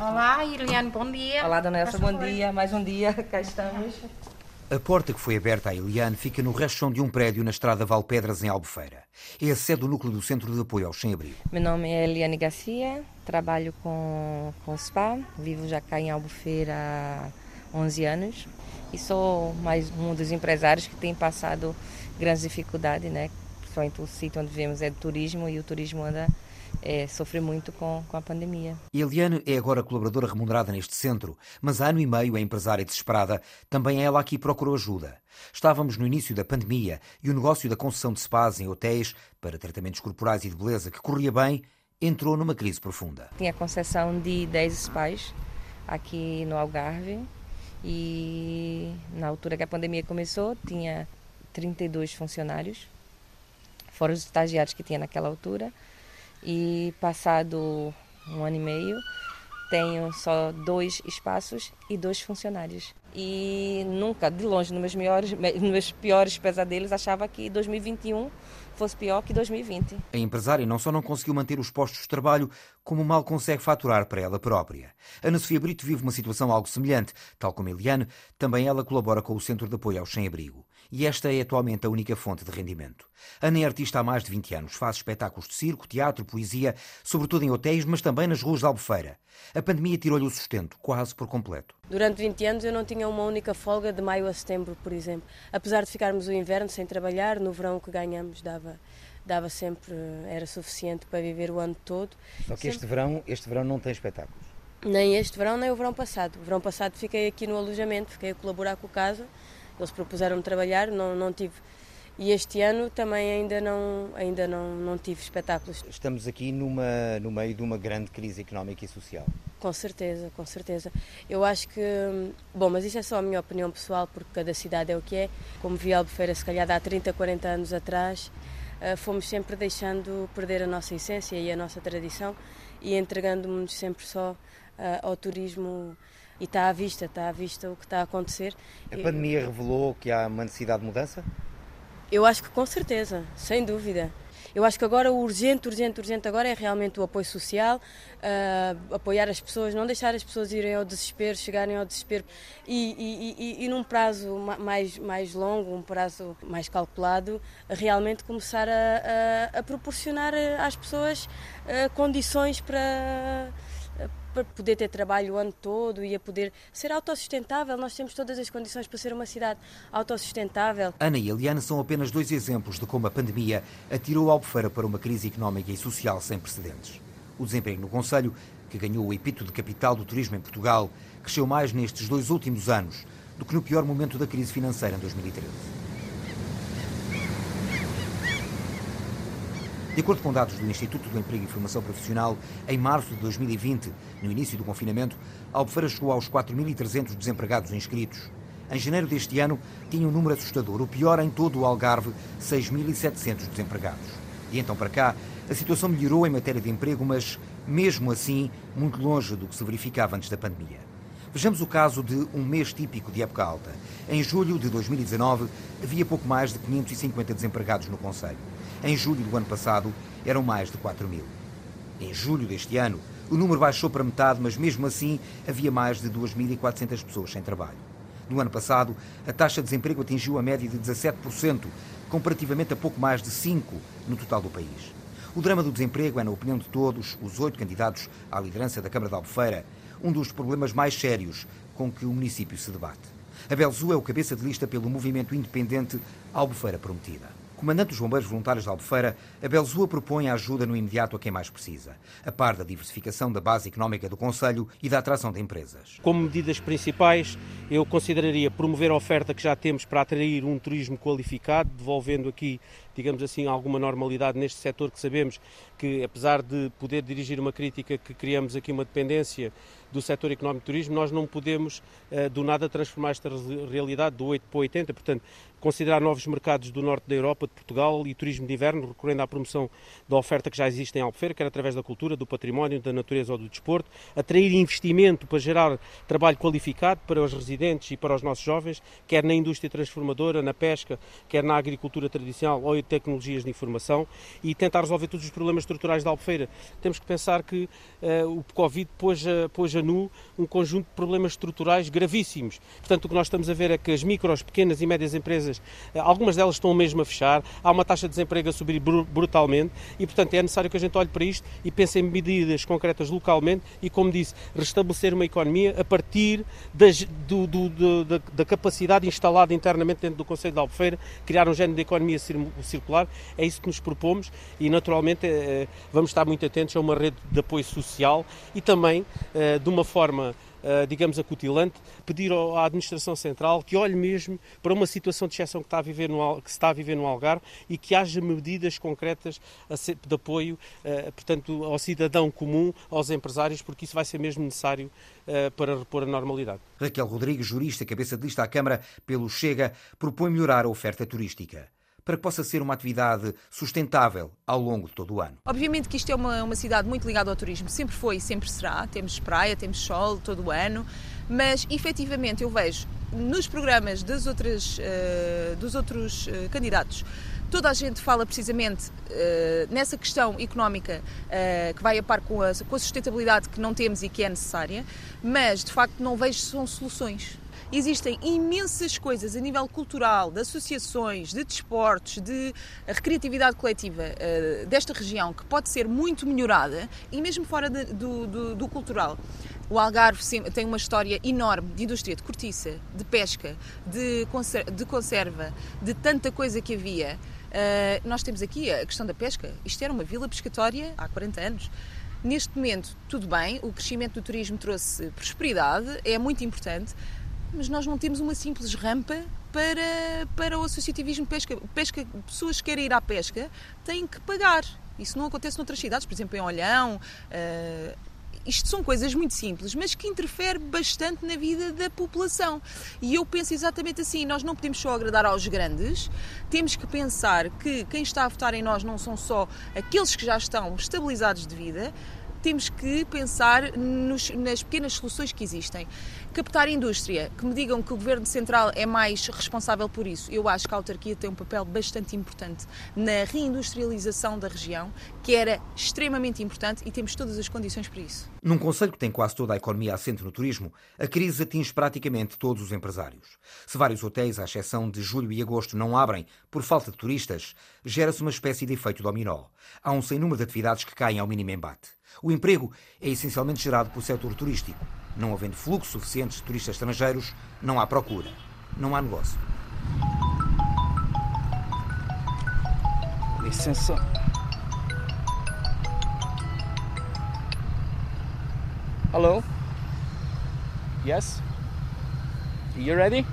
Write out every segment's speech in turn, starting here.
Olá, Eliane, bom dia. Olá, Dona Elsa, bom dia. Mais um dia, cá estamos. A porta que foi aberta à Eliane fica no resto chão de um prédio na estrada Valpedras, em Albufeira. É a sede do núcleo do Centro de Apoio aos Sem-Abrigo. Meu nome é Eliane Garcia, trabalho com, com SPA, vivo já cá em Albufeira há 11 anos e sou mais um dos empresários que tem passado grandes dificuldades, né? Principalmente o sítio onde vivemos é de turismo e o turismo anda é, sofre muito com, com a pandemia. Eliane é agora colaboradora remunerada neste centro, mas há ano e meio é empresária desesperada. Também ela aqui procurou ajuda. Estávamos no início da pandemia e o negócio da concessão de spas em hotéis para tratamentos corporais e de beleza que corria bem entrou numa crise profunda. Tinha concessão de 10 spas aqui no Algarve e na altura que a pandemia começou tinha 32 funcionários, fora os estagiários que tinha naquela altura e passado um ano e meio tenho só dois espaços e dois funcionários. E nunca, de longe, nos meus, nos meus piores pesadelos, achava que 2021 fosse pior que 2020. A empresária não só não conseguiu manter os postos de trabalho, como mal consegue faturar para ela própria. Ana Sofia Brito vive uma situação algo semelhante. Tal como Eliane, também ela colabora com o Centro de Apoio aos Sem-Abrigo e esta é atualmente a única fonte de rendimento. Ana é artista há mais de 20 anos, faz espetáculos de circo, teatro, poesia, sobretudo em hotéis, mas também nas ruas de Albufeira. A pandemia tirou-lhe o sustento, quase por completo. Durante 20 anos eu não tinha uma única folga de maio a setembro, por exemplo. Apesar de ficarmos o inverno sem trabalhar, no verão que ganhamos dava dava sempre era suficiente para viver o ano todo. Só que sempre... este verão, este verão não tem espetáculos. Nem este verão, nem o verão passado. O verão passado fiquei aqui no alojamento, fiquei a colaborar com o casa eles propuseram trabalhar, não, não tive. E este ano também ainda não, ainda não, não tive espetáculos. Estamos aqui numa, no meio de uma grande crise económica e social. Com certeza, com certeza. Eu acho que. Bom, mas isso é só a minha opinião pessoal, porque cada cidade é o que é. Como vi Albufeira, se calhar há 30, 40 anos atrás, eh, fomos sempre deixando perder a nossa essência e a nossa tradição e entregando-nos sempre só eh, ao turismo e está à vista, está à vista o que está a acontecer. A pandemia revelou que há uma necessidade de mudança? Eu acho que com certeza, sem dúvida. Eu acho que agora o urgente, urgente, urgente agora é realmente o apoio social, uh, apoiar as pessoas, não deixar as pessoas irem ao desespero, chegarem ao desespero e, e, e, e, num prazo mais, mais longo, um prazo mais calculado, realmente começar a, a, a proporcionar às pessoas uh, condições para para poder ter trabalho o ano todo e a poder ser autossustentável. Nós temos todas as condições para ser uma cidade autossustentável. Ana e Eliana são apenas dois exemplos de como a pandemia atirou Albufeira para uma crise económica e social sem precedentes. O desemprego no Conselho, que ganhou o epíteto de capital do turismo em Portugal, cresceu mais nestes dois últimos anos do que no pior momento da crise financeira em 2013. De acordo com dados do Instituto do Emprego e Formação Profissional, em março de 2020, no início do confinamento, a Albufeira chegou aos 4.300 desempregados inscritos. Em janeiro deste ano, tinha um número assustador, o pior em todo o Algarve, 6.700 desempregados. E então para cá, a situação melhorou em matéria de emprego, mas, mesmo assim, muito longe do que se verificava antes da pandemia. Vejamos o caso de um mês típico de época alta. Em julho de 2019, havia pouco mais de 550 desempregados no Conselho. Em julho do ano passado, eram mais de 4 mil. Em julho deste ano, o número baixou para metade, mas mesmo assim havia mais de 2.400 pessoas sem trabalho. No ano passado, a taxa de desemprego atingiu a média de 17%, comparativamente a pouco mais de 5% no total do país. O drama do desemprego é, na opinião de todos, os oito candidatos à liderança da Câmara de Albufeira, um dos problemas mais sérios com que o município se debate. Abel Zu é o cabeça de lista pelo movimento independente Albufeira Prometida comandante dos Bombeiros Voluntários de Albufeira, Abel Zua propõe a ajuda no imediato a quem mais precisa, a par da diversificação da base económica do Conselho e da atração de empresas. Como medidas principais, eu consideraria promover a oferta que já temos para atrair um turismo qualificado, devolvendo aqui digamos assim, alguma normalidade neste setor que sabemos que, apesar de poder dirigir uma crítica que criamos aqui uma dependência do setor económico turismo, nós não podemos uh, do nada transformar esta realidade do 8 para 80, portanto, considerar novos mercados do norte da Europa, de Portugal e turismo de inverno, recorrendo à promoção da oferta que já existe em Albufeira, quer através da cultura, do património, da natureza ou do desporto, atrair investimento para gerar trabalho qualificado para os residentes e para os nossos jovens, quer na indústria transformadora, na pesca, quer na agricultura tradicional ou apoio de tecnologias de informação e tentar resolver todos os problemas estruturais da Albufeira. Temos que pensar que uh, o Covid pôs a, pôs a nu um conjunto de problemas estruturais gravíssimos. Portanto, o que nós estamos a ver é que as micros, pequenas e médias empresas, uh, algumas delas estão mesmo a fechar, há uma taxa de desemprego a subir brutalmente e, portanto, é necessário que a gente olhe para isto e pense em medidas concretas localmente e, como disse, restabelecer uma economia a partir das, do, do, do, da, da, capacidade instalada internamente dentro do Conselho de Albufeira, criar um género de economia circular. É isso que nos propomos e, naturalmente, eh, vamos estar muito atentos a uma rede de apoio social e também, eh, de uma forma eh, digamos, acutilante, pedir à Administração Central que olhe mesmo para uma situação de exceção que, está a viver no, que se está a viver no Algarve e que haja medidas concretas de apoio, eh, portanto, ao cidadão comum, aos empresários, porque isso vai ser mesmo necessário eh, para repor a normalidade. Raquel Rodrigues, jurista, cabeça de lista à Câmara pelo Chega, propõe melhorar a oferta turística para que possa ser uma atividade sustentável ao longo de todo o ano. Obviamente que isto é uma, uma cidade muito ligada ao turismo, sempre foi e sempre será. Temos praia, temos sol todo o ano, mas efetivamente eu vejo nos programas das outras, uh, dos outros uh, candidatos toda a gente fala precisamente uh, nessa questão económica uh, que vai a par com a, com a, sustentabilidade que não temos e que é necessária, mas de facto não vejo são soluções. Existem imensas coisas a nível cultural, de associações, de desportos, de recreatividade coletiva uh, desta região que pode ser muito melhorada e mesmo fora de, do, do, do cultural. O Algarve tem uma história enorme de indústria de cortiça, de pesca, de, de conserva, de tanta coisa que havia. Uh, nós temos aqui a questão da pesca. Isto era uma vila pescatória há 40 anos. Neste momento, tudo bem, o crescimento do turismo trouxe prosperidade, é muito importante, mas nós não temos uma simples rampa para, para o associativismo pesca. pesca. Pessoas que querem ir à pesca têm que pagar. Isso não acontece noutras cidades, por exemplo, em Olhão. Uh, isto são coisas muito simples, mas que interferem bastante na vida da população. E eu penso exatamente assim: nós não podemos só agradar aos grandes, temos que pensar que quem está a votar em nós não são só aqueles que já estão estabilizados de vida, temos que pensar nos, nas pequenas soluções que existem. Captar indústria, que me digam que o Governo Central é mais responsável por isso. Eu acho que a autarquia tem um papel bastante importante na reindustrialização da região, que era extremamente importante e temos todas as condições para isso. Num conselho que tem quase toda a economia assente no turismo, a crise atinge praticamente todos os empresários. Se vários hotéis, à exceção de julho e agosto, não abrem por falta de turistas, gera-se uma espécie de efeito dominó. Há um sem número de atividades que caem ao mínimo embate. O emprego é essencialmente gerado pelo setor turístico. Não havendo fluxo suficiente de turistas estrangeiros, não há procura, não há negócio. Licença. Hello? Yes? You ready?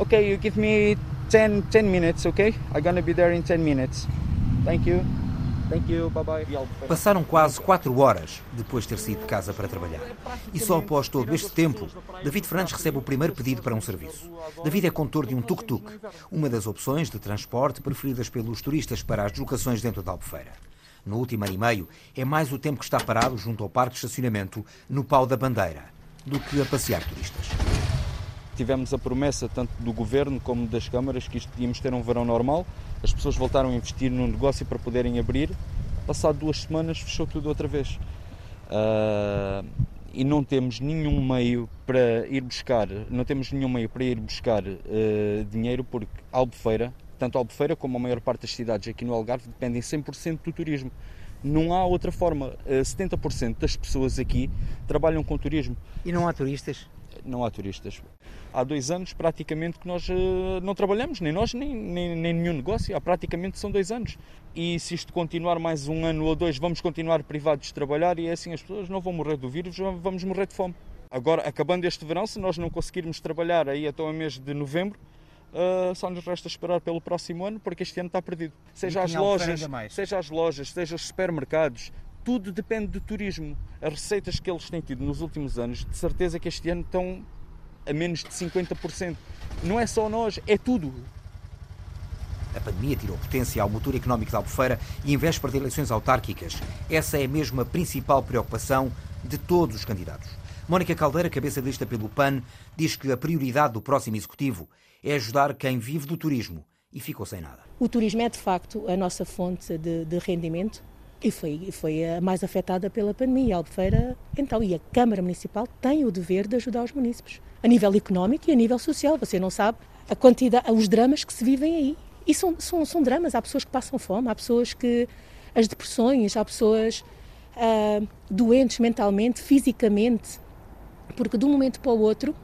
Okay, you give me 10, 10 minutes, okay? I'm gonna be there in 10 minutes. Thank you. You, bye bye. Passaram quase quatro horas depois de ter saído de casa para trabalhar. E só após todo este tempo, David Fernandes recebe o primeiro pedido para um serviço. David é condutor de um tuk-tuk, uma das opções de transporte preferidas pelos turistas para as deslocações dentro da Albufeira. No último ano e meio, é mais o tempo que está parado junto ao parque de estacionamento no Pau da Bandeira do que a passear turistas. Tivemos a promessa tanto do governo como das câmaras que isto íamos ter um verão normal as pessoas voltaram a investir no negócio para poderem abrir. Passado duas semanas fechou tudo outra vez. Uh, e não temos nenhum meio para ir buscar, não temos nenhum meio para ir buscar uh, dinheiro porque Albufeira, tanto Albufeira como a maior parte das cidades aqui no Algarve dependem 100% do turismo. Não há outra forma. Uh, ah, 70% das pessoas aqui trabalham com turismo. E não há turistas? Não há turistas há dois anos praticamente que nós uh, não trabalhamos, nem nós, nem, nem, nem, nenhum negócio, há praticamente são dois anos. E se isto continuar mais um ano ou dois, vamos continuar privados de trabalhar e é assim as pessoas não vão morrer do vírus, vamos morrer de fome. Agora, acabando este verão, se nós não conseguirmos trabalhar aí até o mês de novembro, Uh, só nos resta esperar pelo próximo ano, porque este ano está perdido. Seja as lojas, seja as lojas, seja os supermercados, tudo depende do turismo. As receitas que eles têm tido nos últimos anos, de certeza que este ano estão a menos de 50%. Não é só nós, é tudo. A pandemia tirou potência ao motor económico da Albufeira e em véspera de eleições autárquicas. Essa é mesmo a principal preocupação de todos os candidatos. Mónica Caldeira, cabeça de lista pelo PAN, diz que a prioridade do próximo executivo é ajudar quem vive do turismo e ficou sem nada. O turismo é de facto a nossa fonte de, de rendimento e foi, foi a mais afetada pela pandemia. Albufeira, então, e a Câmara Municipal tem o dever de ajudar os municípios, a nível económico e a nível social. Você não sabe a quantidade, os dramas que se vivem aí. E são, são, são dramas, há pessoas que passam fome, há pessoas que. as depressões, há pessoas uh, doentes mentalmente, fisicamente, porque de um momento para o outro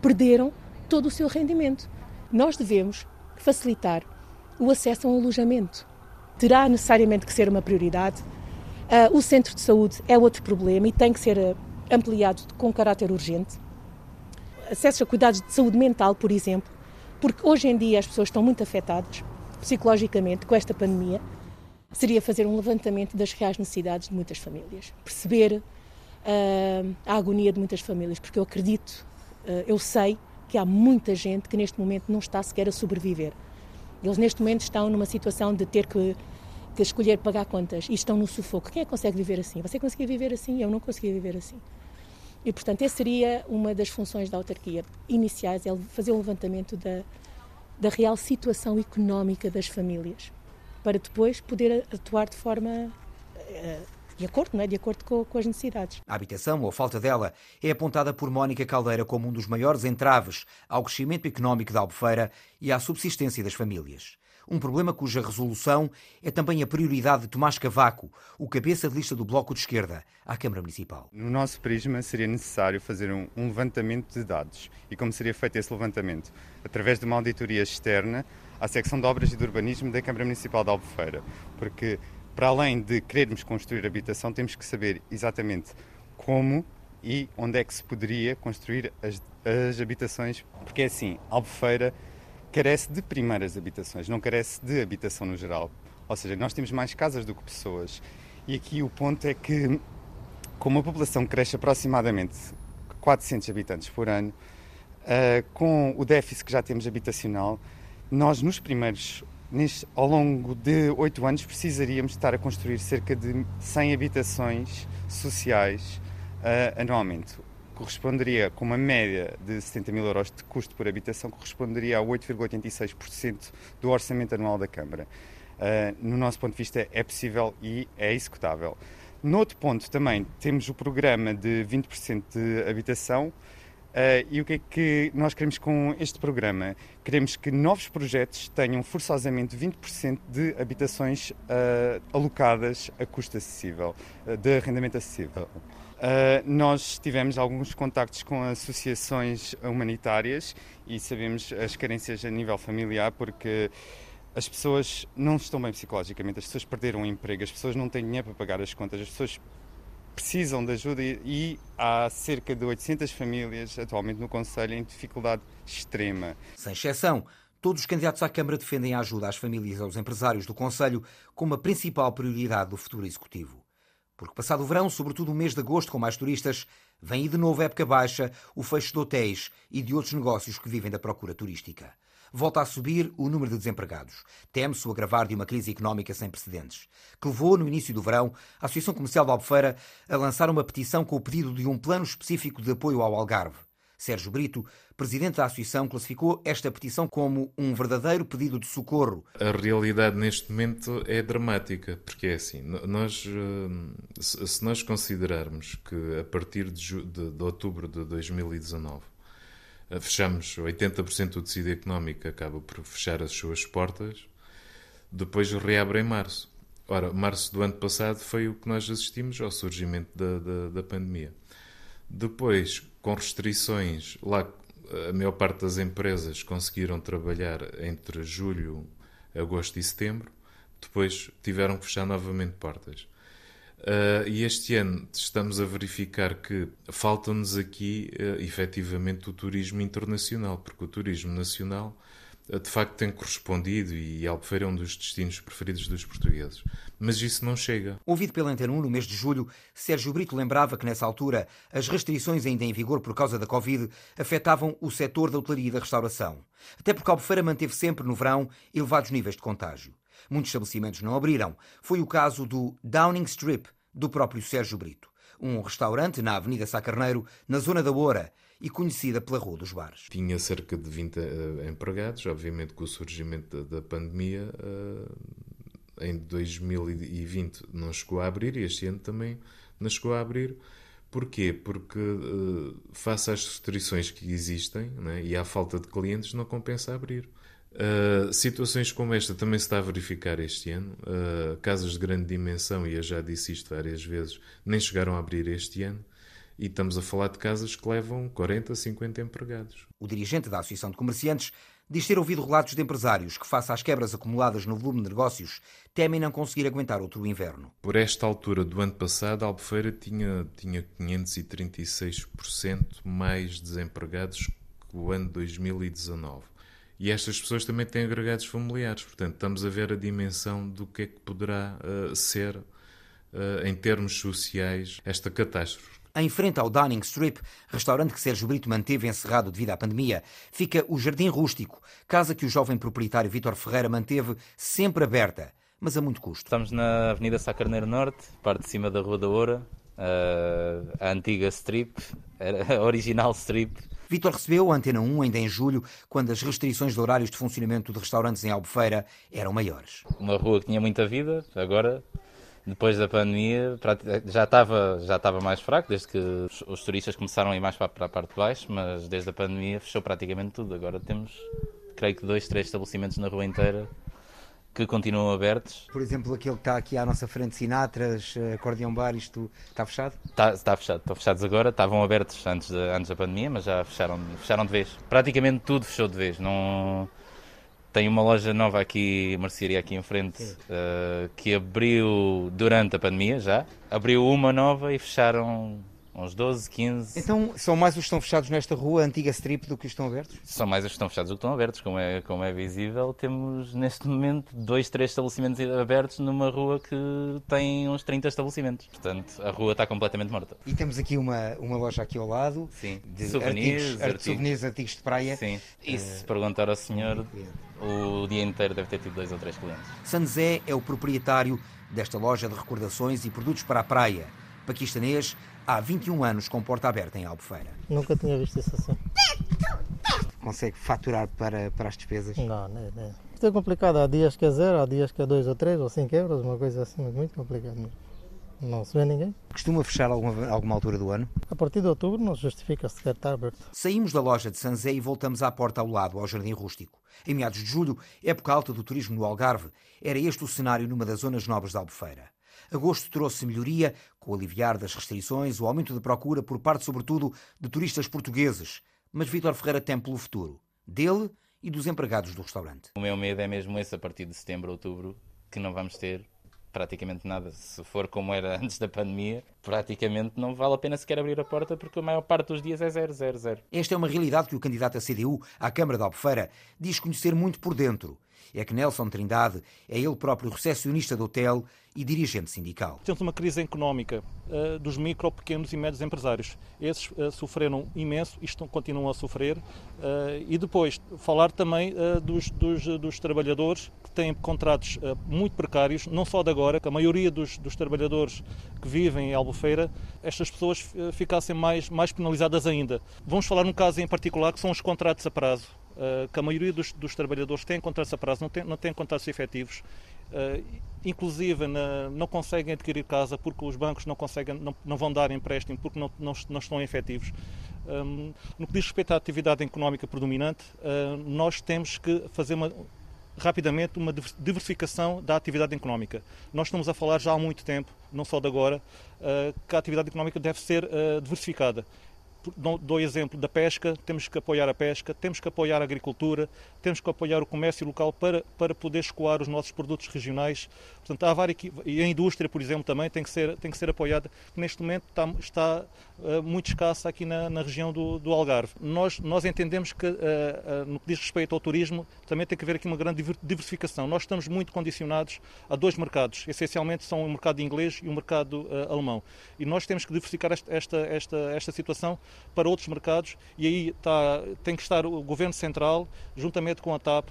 perderam todo o seu rendimento. Nós devemos facilitar o acesso a um alojamento. Terá necessariamente que ser uma prioridade. Uh, o centro de saúde é outro problema e tem que ser uh, ampliado com caráter urgente. Acesso a cuidados de saúde mental, por exemplo, porque hoje em dia as pessoas estão muito afetadas psicologicamente com esta pandemia. Seria fazer um levantamento das reais necessidades de muitas famílias, perceber uh, a agonia de muitas famílias, porque eu acredito, eu sei que há muita gente que neste momento não está sequer a sobreviver. Eles neste momento estão numa situação de ter que, que escolher pagar contas e estão no sufoco. Quem é que consegue viver assim? Você conseguia viver assim? Eu não conseguia viver assim. E, portanto, essa seria uma das funções da autarquia iniciais, é fazer o um levantamento da, da real situação económica das famílias, para depois poder atuar de forma uh, de acordo, não é? de acordo com, com, as necessidades. A habitação, ou a falta dela, é apontada por Mónica Caldeira como um dos maiores entraves ao crescimento económico da Albufeira e à subsistência das famílias. Um problema cuja resolução é também a prioridade de Tomás Cavaco, o cabeça de lista do Bloco de Esquerda, à Câmara Municipal. No nosso prisma seria necessário fazer um, um levantamento de dados. E como seria feito esse levantamento? Através de uma auditoria externa à secção de obras e de urbanismo da Câmara Municipal da Albufeira. Porque para além de querermos construir habitação, temos que saber exatamente como e onde é que se poderia construir as, as habitações, porque é assim, Albufeira carece de primeiras habitações, não carece de habitação no geral. Ou seja, nós temos mais casas do que pessoas. E aqui o ponto é que, como a população cresce aproximadamente 400 habitantes por ano, uh, com o déficit que já temos habitacional, nós nos primeiros ao longo de oito anos precisaríamos estar a construir cerca de 100 habitações sociais uh, anualmente. Corresponderia, com uma média de 70 mil euros de custo por habitação, corresponderia a 8,86% do orçamento anual da Câmara. Uh, no nosso ponto de vista, é possível e é executável. No outro ponto, também temos o programa de 20% de habitação, Uh, e o que é que nós queremos com este programa? Queremos que novos projetos tenham forçosamente 20% de habitações uh, alocadas a custo acessível, uh, de arrendamento acessível. nós tivemos alguns contactos com associações humanitárias e sabemos as carências a nível familiar, porque as pessoas não estão bem psicologicamente, as pessoas perderam o emprego, as pessoas não têm dinheiro para pagar as contas, as pessoas precisam de ajuda e há cerca de 800 famílias atualmente no Conselho em dificuldade extrema. Sem exceção, todos os candidatos à Câmara defendem a ajuda às famílias e aos empresários do Conselho como a principal prioridade do futuro Executivo. Porque passado o verão, sobretudo o mês de agosto com mais turistas, vem aí de novo a época baixa, o fecho de hotéis e de outros negócios que vivem da procura turística volta a subir o número de desempregados. Teme-se o agravar de uma crise económica sem precedentes, que levou, no início do verão, a Associação Comercial de Albufeira a lançar uma petição com o pedido de um plano específico de apoio ao Algarve. Sérgio Brito, presidente da associação, classificou esta petição como um verdadeiro pedido de socorro. A realidade neste momento é dramática, porque é assim, nós, eh, se nós considerarmos que a partir de, de, de outubro de 2019 fechamos 80% do tecido económico acaba por fechar as suas portas, depois reabre em março. Ora, março do ano passado foi o que nós assistimos ao surgimento da, da, da pandemia. Depois, com restrições, lá a maior parte das empresas conseguiram trabalhar entre julho, agosto e setembro, depois tiveram que fechar novamente portas. Uh, e este ano estamos a verificar que falta-nos aqui uh, efetivamente o turismo internacional, porque o turismo nacional uh, de facto tem correspondido e Albufeira é um dos destinos preferidos dos portugueses. Mas isso não chega. Ouvido pela Antena 1 no mês de julho, Sérgio Brito lembrava que nessa altura as restrições ainda em vigor por causa da Covid afetavam o setor da hotelaria e da restauração. Até porque Albufeira manteve sempre no verão elevados níveis de contágio. Muitos estabelecimentos não abriram. Foi o caso do Downing Strip, do próprio Sérgio Brito. um restaurante na Avenida Sá Carneiro, na zona da Oura, e conhecida pela Rua dos Bares. Tinha cerca de 20 uh, empregados, obviamente com o surgimento da, da pandemia, uh, em 2020 não chegou a abrir e este ano também não chegou a abrir. Porquê? Porque, uh, face às restrições que existem né, e à falta de clientes, não compensa abrir. Uh, situações como esta também se está a verificar este ano. Uh, casas de grande dimensão, e eu já disse isto várias vezes, nem chegaram a abrir este ano. E estamos a falar de casas que levam 40, 50 empregados. O dirigente da Associação de Comerciantes diz ter ouvido relatos de empresários que, face às quebras acumuladas no volume de negócios, temem não conseguir aguentar outro inverno. Por esta altura do ano passado, a Albufeira tinha, tinha 536% mais desempregados que o ano 2019. E estas pessoas também têm agregados familiares, portanto, estamos a ver a dimensão do que é que poderá uh, ser, uh, em termos sociais, esta catástrofe. Em frente ao Downing Strip, restaurante que Sérgio Brito manteve encerrado devido à pandemia, fica o Jardim Rústico, casa que o jovem proprietário Vítor Ferreira manteve sempre aberta, mas a muito custo. Estamos na Avenida Sá Carneiro Norte, parte de cima da Rua da Oura, a antiga strip, a original strip. Vítor recebeu a Antena 1 ainda em julho, quando as restrições de horários de funcionamento de restaurantes em Albufeira eram maiores. Uma rua que tinha muita vida, agora depois da pandemia já estava já estava mais fraco desde que os, turistas começaram a ir mais para, para a parte de baixo mas desde a pandemia fechou praticamente tudo agora temos creio que dois três estabelecimentos na rua inteira que continuam abertos. Por exemplo, aquele que está aqui à nossa frente, Sinatras, Acordeão Bar, isto está fechado? Está, está fechado, estão fechados agora, estavam abertos antes, de, antes da pandemia, mas já fecharam, fecharam de vez. Praticamente tudo fechou de vez, não tem uma loja nova aqui, mercearia aqui em frente, uh, que abriu durante a pandemia já. Abriu uma nova e fecharam uns 12, 15. Então são mais os que estão fechados nesta rua, antiga strip, do que os que estão abertos? São mais os que estão fechados do que estão abertos. Como é, como é visível, temos neste momento dois, três estabelecimentos abertos numa rua que tem uns 30 estabelecimentos. Portanto, a rua está completamente morta. E temos aqui uma, uma loja aqui ao lado. Sim, de souvenirs, artigos, artigos. souvenirs, artigos de praia. Sim, e se uh, perguntar ao senhor, o dia inteiro deve ter tido dois ou três clientes. Sanzé é o proprietário desta loja de recordações e produtos para a praia. Paquistanês, há 21 anos com porta aberta em Albufeira. Nunca tinha visto isso assim. Consegue faturar para, para as despesas? Não, não, não. Isto é complicado. Há dias que é zero, há dias que é dois ou três ou cinco euros, uma coisa assim, muito complicado mesmo. Não se vê ninguém. Costuma fechar alguma, alguma altura do ano? A partir de outubro não justifica sequer estar aberto. Saímos da loja de Sanzé e voltamos à porta ao lado, ao Jardim Rústico. Em meados de julho, época alta do turismo no Algarve, era este o cenário numa das zonas nobres da Albufeira. Agosto trouxe melhoria, com o aliviar das restrições, o aumento de procura por parte, sobretudo, de turistas portugueses. Mas Vítor Ferreira tem pelo futuro, dele e dos empregados do restaurante. O meu medo é mesmo esse, a partir de setembro, outubro, que não vamos ter praticamente nada. Se for como era antes da pandemia, praticamente não vale a pena sequer abrir a porta porque a maior parte dos dias é zero, zero, zero. Esta é uma realidade que o candidato à CDU à Câmara de Albufeira diz conhecer muito por dentro é que Nelson Trindade é ele próprio recepcionista do hotel e dirigente sindical. Temos uma crise económica uh, dos micro, pequenos e médios empresários. Esses uh, sofreram imenso e estão, continuam a sofrer. Uh, e depois, falar também dos, dos, dos, trabalhadores que têm contratos muito precários, não só de agora, que a maioria dos, dos trabalhadores que vivem em Albufeira, estas pessoas ficassem mais, mais penalizadas ainda. Vamos falar num caso em particular que são os contratos a prazo. Uh, que a maioria dos, dos, trabalhadores tem contratos a prazo, não tem, não tem contratos efetivos, uh, inclusive na, não conseguem adquirir casa porque os bancos não, conseguem, não, não vão dar empréstimo porque não, não, não estão efetivos. Um, no que diz respeito à atividade económica predominante, uh, nós temos que fazer uma, rapidamente uma diversificação da atividade económica. Nós estamos a falar já há muito tempo, não só de agora, que a atividade económica deve ser diversificada dou exemplo da pesca, temos que apoiar a pesca, temos que apoiar a agricultura, temos que apoiar o comércio local para, para poder escoar os nossos produtos regionais. Portanto, há várias, e a indústria, por exemplo, também tem que ser, tem que ser apoiada, que neste momento está, está uh, muito escassa aqui na, na região do, do, Algarve. Nós, nós entendemos que, uh, uh, no que diz respeito ao turismo, também tem que haver aqui uma grande diversificação. Nós estamos muito condicionados a dois mercados, essencialmente são o mercado inglês e o mercado alemão. E nós temos que diversificar esta, esta, esta, esta situação para outros mercados e aí está, tem que estar o Governo Central, juntamente com a TAP,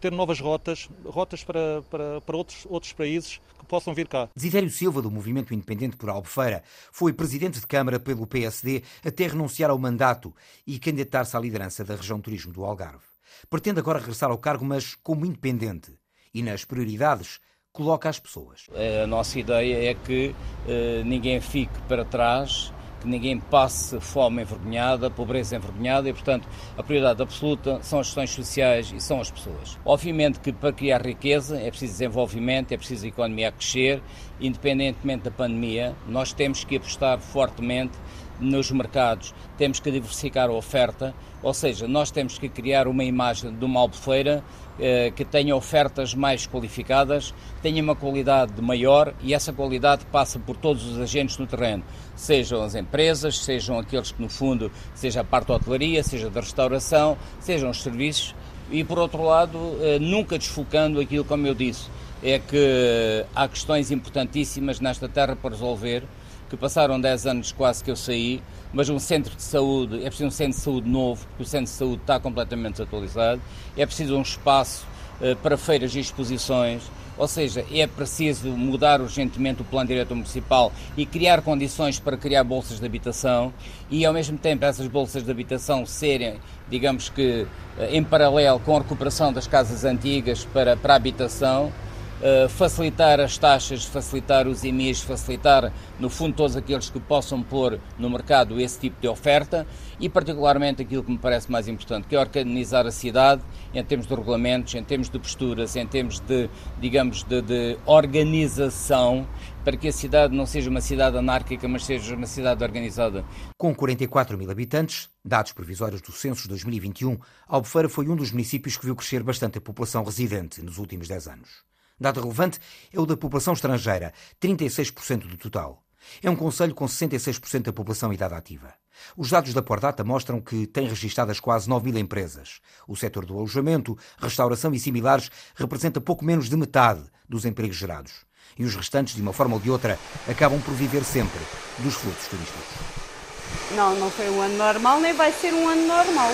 ter novas rotas, rotas para, para, para outros, outros países que possam vir cá. Desidério Silva, do Movimento Independente por Albufeira, foi presidente de Câmara pelo PSD até renunciar ao mandato e candidatar-se à liderança da região turismo do Algarve. Pretende agora regressar ao cargo, mas como independente. E nas prioridades coloca as pessoas. A nossa ideia é que eh, ninguém fique para trás que ninguém passe fome envergonhada, pobreza envergonhada e, portanto, a prioridade absoluta são as questões sociais e são as pessoas. Obviamente que para criar riqueza é preciso desenvolvimento, é preciso a economia a crescer, independentemente da pandemia, nós temos que apostar fortemente nos mercados, temos que diversificar a oferta, ou seja, nós temos que criar uma imagem de uma albufeira eh, que tenha ofertas mais qualificadas, tenha uma qualidade maior e essa qualidade passa por todos os agentes no terreno, sejam as empresas, sejam aqueles que no fundo, seja a parte da hotelaria, seja da restauração, sejam os serviços. E por outro lado, eh, nunca desfocando aquilo como eu disse, é que há questões importantíssimas nesta terra para resolver, que passaram 10 anos quase que eu saí, mas um centro de saúde, é preciso um centro de saúde novo, porque o centro de saúde está completamente desatualizado, é preciso um espaço para feiras e exposições, ou seja, é preciso mudar urgentemente o plano diretor municipal e criar condições para criar bolsas de habitação e, ao mesmo tempo, essas bolsas de habitação serem, digamos que, eh, em paralelo com a recuperação das casas antigas para, para a habitação eh, facilitar as taxas, facilitar os IMIs, facilitar, no fundo, todos aqueles que possam pôr no mercado esse tipo de oferta e, particularmente, aquilo que me parece mais importante, que é organizar a cidade em termos de regulamentos, em termos de posturas, em termos de, digamos, de, de organização, para que a cidade não seja uma cidade anárquica, mas seja uma cidade organizada. Com 44 mil habitantes, dados provisórios do Censo 2021, Albufeira foi um dos municípios que viu crescer bastante a população residente nos últimos 10 anos. Dado relevante é o da população estrangeira, 36% do total. É um conselho com 66% da população em idade ativa. Os dados da Pordata mostram que tem registadas quase 9 mil empresas. O setor do alojamento, restauração e similares representa pouco menos de metade dos empregos gerados. E os restantes, de uma forma ou de outra, acabam por viver sempre dos fluxos turísticos. Não, não foi um ano normal, nem vai ser um ano normal.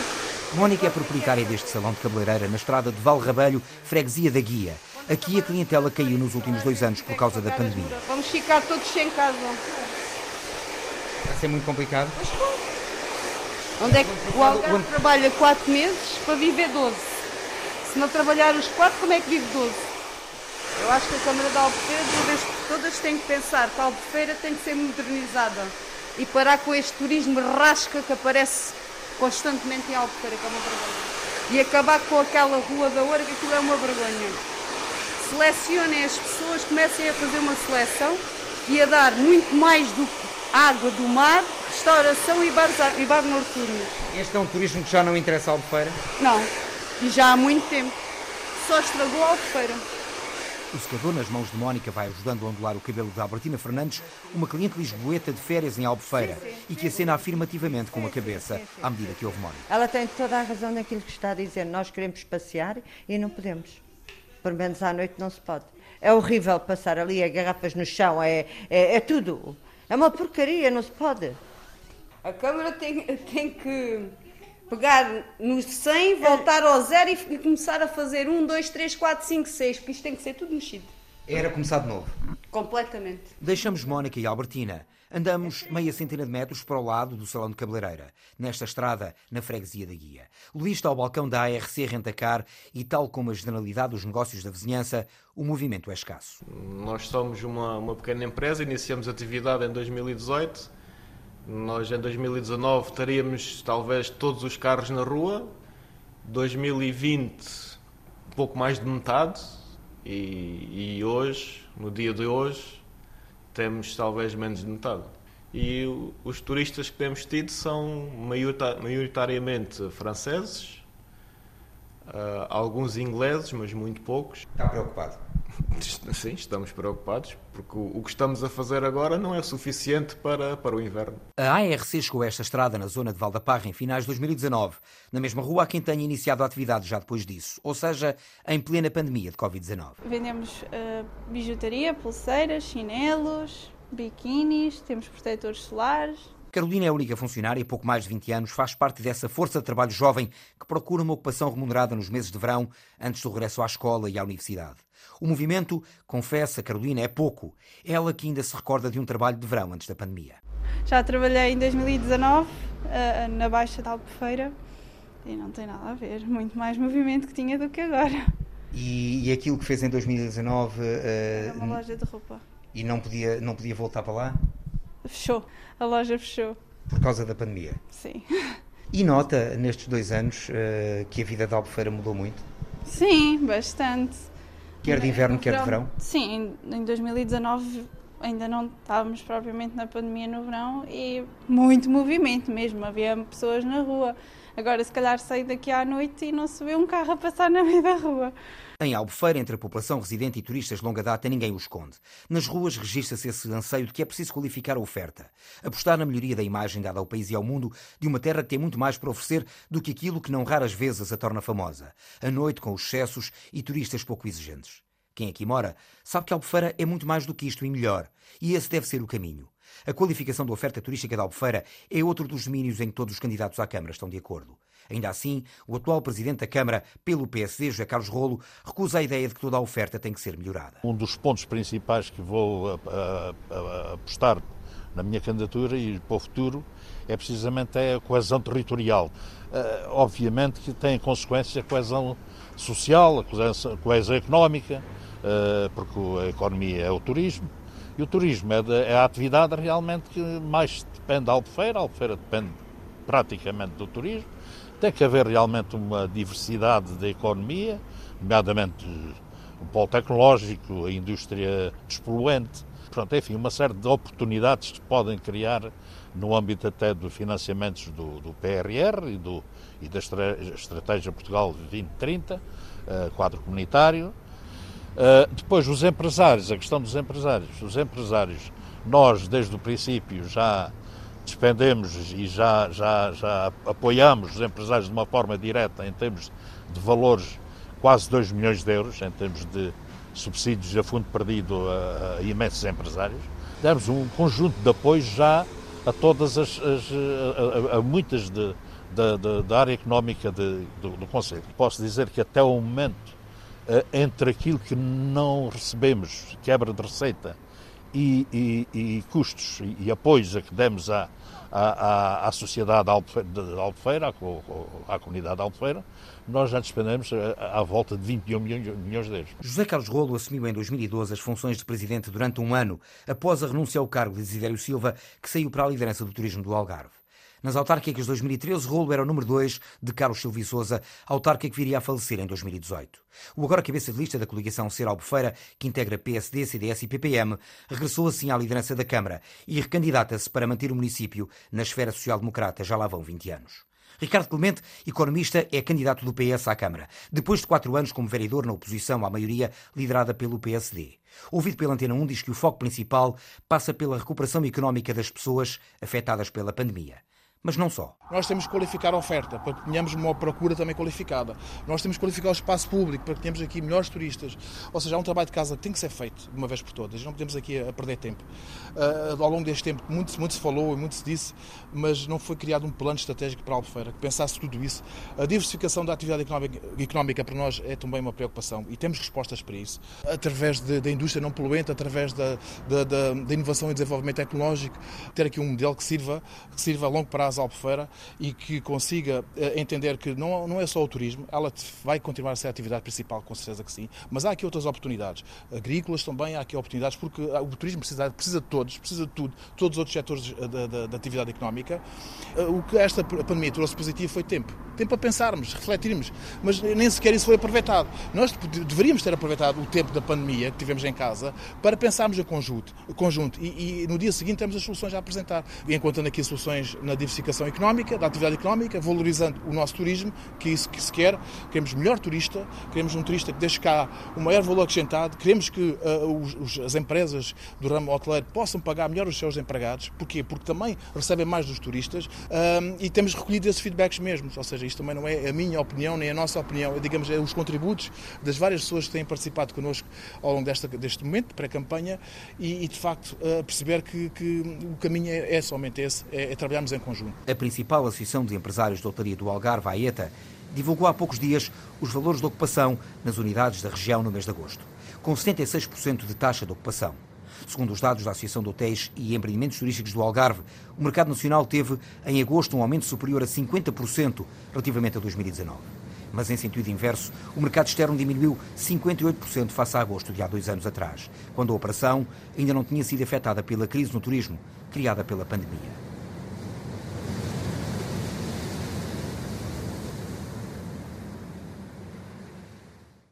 Mónica é proprietária deste salão de cabeleireira na estrada de Valrabelho, freguesia da Guia. Aqui a clientela caiu nos últimos dois anos por causa da pandemia. Vamos ficar todos sem casa. Vai ser muito complicado? Onde é que o Algarve trabalha quatro meses para viver 12? Se não trabalhar os quatro, como é que vive 12? Eu acho que a Câmara da Albufeira, de vez por todas, tem que pensar que a Albufeira tem que ser modernizada e parar com este turismo rasca que aparece constantemente em Albufeira, que é uma vergonha. E acabar com aquela rua da que aquilo é uma vergonha selecionem as pessoas, comecem a fazer uma seleção e a dar muito mais do que água do mar, restauração e bar, e bar noturnos. Este é um turismo que já não interessa a Albufeira? Não, e já há muito tempo. Só estragou a Albufeira. O secador nas mãos de Mónica vai ajudando a ondular o cabelo de Albertina Fernandes, uma cliente lisboeta de férias em Albufeira sim, sim, e que acena afirmativamente com a cabeça à medida que ouve Mónica. Ela tem toda a razão naquilo que está a dizer. Nós queremos passear e não podemos pelo menos à noite não se pode. É horrível passar ali, é garrafas no chão, é, é, é tudo. É uma porcaria, não se pode. A Câmara tem, tem que pegar no 100, voltar ao zero e começar a fazer 1, 2, 3, 4, 5, 6, porque isto tem que ser tudo mexido. Era começar de novo. Completamente. Deixamos Mónica e Albertina Andamos meia centena de metros para o lado do Salão de Cabeleireira, nesta estrada, na freguesia da Guia. Luís está ao balcão da ARC Rentacar e, tal como a generalidade dos negócios da vizinhança, o movimento é escasso. Nós somos uma, uma pequena empresa, iniciamos atividade em 2018. Nós, em 2019, teríamos talvez todos os carros na rua. 2020, pouco mais de metade. E, e hoje, no dia de hoje, temos talvez menos de metade. E os turistas que temos tido são maioritariamente franceses, uh, alguns ingleses, mas muito poucos. Está preocupado? Sim, estamos preocupados, porque o, que estamos a fazer agora não é suficiente para, para o inverno. A ARC chegou a esta estrada na zona de Valdaparra em finais de 2019. Na mesma rua há quem tenha iniciado a atividade já depois disso, ou seja, em plena pandemia de Covid-19. Vendemos uh, bijutaria, pulseiras, chinelos, biquínis, temos protetores solares. Carolina é a única funcionária e pouco mais de 20 anos faz parte dessa força de trabalho jovem que procura uma ocupação remunerada nos meses de verão antes do regresso à escola e à universidade. O movimento, confessa Carolina, é pouco. Ela que ainda se recorda de um trabalho de verão antes da pandemia. Já trabalhei em 2019 eh, na Baixa da Albufeira e não tem nada a ver. Muito mais movimento que tinha do que agora. E, e aquilo que fez em 2019. Uh, Era uma loja de roupa. E não podia, não podia voltar para lá? Fechou. A loja fechou. Por causa da pandemia? Sim. E nota nestes dois anos uh, que a vida da Albufeira mudou muito? Sim, bastante. Quer de inverno, quer de verão? Sim, em 2019 ainda não estávamos propriamente na pandemia no verão e muito movimento mesmo, havia pessoas na rua. Agora, se calhar, sair daqui à noite e não se vê um carro a passar na meio da rua. Em Albufeira, entre a população residente e turistas de longa data, ninguém o esconde. Nas ruas registra-se esse anseio de que é preciso qualificar a oferta, apostar na melhoria da imagem dada ao país e ao mundo de uma terra que tem muito mais para oferecer do que aquilo que não raras vezes a torna famosa. A noite com os excessos e turistas pouco exigentes. Quem aqui mora sabe que Albufeira é muito mais do que isto e melhor, e esse deve ser o caminho. A qualificação da oferta turística da Albufeira é outro dos domínios em que todos os candidatos à Câmara estão de acordo. Ainda assim, o atual presidente da Câmara, pelo PSD, José Carlos Rolo, recusa a ideia de que toda a oferta tem que ser melhorada. Um dos pontos principais que vou apostar na minha candidatura e para o futuro é precisamente a coesão territorial. Uh, obviamente que tem consequências a coesão social, a coesão, a coesão económica, uh, porque a economia é o turismo, e o turismo é, de, é, a atividade realmente que mais depende da Albufeira, a Albufeira depende praticamente do turismo. Tem que haver realmente uma diversidade da economia, nomeadamente o polo tecnológico, a indústria despoluente, Pronto, enfim, uma série de oportunidades que podem criar no âmbito até dos financiamentos do, do PRR e, do, e da Estratégia Portugal 2030, uh, eh, quadro comunitário, Uh, depois, os empresários, a questão dos empresários. Os empresários, nós, desde o princípio, já despendemos e já, já, já apoiamos os empresários de uma forma direta em termos de valores quase 2 milhões de euros, em termos de subsídios a fundo perdido a, a imensos empresários. Demos um conjunto de apoios já a todas as, as a, a, muitas de, da área económica de, do, do Conselho. Posso dizer que até o momento eh, entre aquilo que não recebemos, quebra de receita, e, e, e custos e, apoios a que demos à, à, à sociedade de Albufeira, à, à comunidade de Albufeira, nós já despendemos eh, à, volta de 21 milhões, milhões de euros. José Carlos Rolo assumiu em 2012 as funções de presidente durante um ano, após a renúncia ao cargo de Desidério Silva, que saiu para a liderança do turismo do Algarve. Nas autárquicas de 2013, Rolo era o número 2 de Carlos Silva Souza, autarca que viria a falecer em 2018. O agora cabeça de lista da coligação Ser Albufeira, que integra PSD, CDS e PPM, regressou assim à liderança da Câmara e recandidata-se para manter o município na esfera social-democrata já lá vão 20 anos. Ricardo Clemente, economista, é candidato do PS à Câmara, depois de quatro anos como vereador na oposição à maioria liderada pelo PSD. Ouvido pela Antena 1, diz que o foco principal passa pela recuperação económica das pessoas afetadas pela pandemia mas não só. Nós temos que qualificar a oferta para que tenhamos uma procura também qualificada. Nós temos que qualificar o espaço público para que tenhamos aqui melhores turistas. Ou seja, há um trabalho de casa que tem que ser feito de uma vez por todas. Não podemos aqui a perder tempo. Uh, ao longo deste tempo, muito, muito se falou e muito se disse, mas não foi criado um plano estratégico para a Albufeira que pensasse tudo isso. A diversificação da atividade económica, económica para nós é também uma preocupação e temos respostas para isso. Através da indústria não poluente, através da, da, da, da inovação e desenvolvimento tecnológico, ter aqui um modelo que sirva, que sirva a longo prazo à Albufeira e que consiga eh, entender que não, não é só o turismo, ela vai continuar a ser a atividade principal, com certeza que sim, mas há aqui outras oportunidades. Agrícolas também, há aqui oportunidades, porque o turismo precisa, precisa de todos, precisa de tudo, todos os outros setores da, da, da atividade económica. Eh, o que esta pandemia trouxe positivo foi tempo. Tempo para pensarmos, refletirmos, mas nem sequer isso foi aproveitado. Nós deveríamos ter aproveitado o tempo da pandemia que tivemos em casa para pensarmos a conjunto, conjunto e, e no dia seguinte temos as soluções a apresentar. Encontrando aqui soluções na diversidade diversificação económica, da atividade económica, valorizando o nosso turismo, que é isso que se quer. Queremos melhor turista, queremos um turista que deixe cá o maior valor acrescentado, queremos que uh, os, as empresas do ramo hoteleiro possam pagar melhor os seus empregados. Porquê? Porque também recebem mais dos turistas uh, e temos recolhido esses feedbacks mesmos. Ou seja, isto também não é a minha opinião nem a nossa opinião, é, digamos, é os contributos das várias pessoas que têm participado connosco ao longo desta, deste momento, pré-campanha, e, e, de facto uh, perceber que, que, o caminho é, é somente esse, é, é trabalharmos em conjunto. A principal Associação de Empresários de Hotelaria do Algarve, a ETA, divulgou há poucos dias os valores de ocupação nas unidades da região no mês de agosto, com 76% de taxa de ocupação. Segundo os dados da Associação de Hotéis e Empreendimentos Turísticos do Algarve, o mercado nacional teve, em agosto, um aumento superior a 50% relativamente a 2019. Mas em sentido inverso, o mercado externo diminuiu 58% face a agosto de há dois anos atrás, quando a operação ainda não tinha sido afetada pela crise no turismo criada pela pandemia.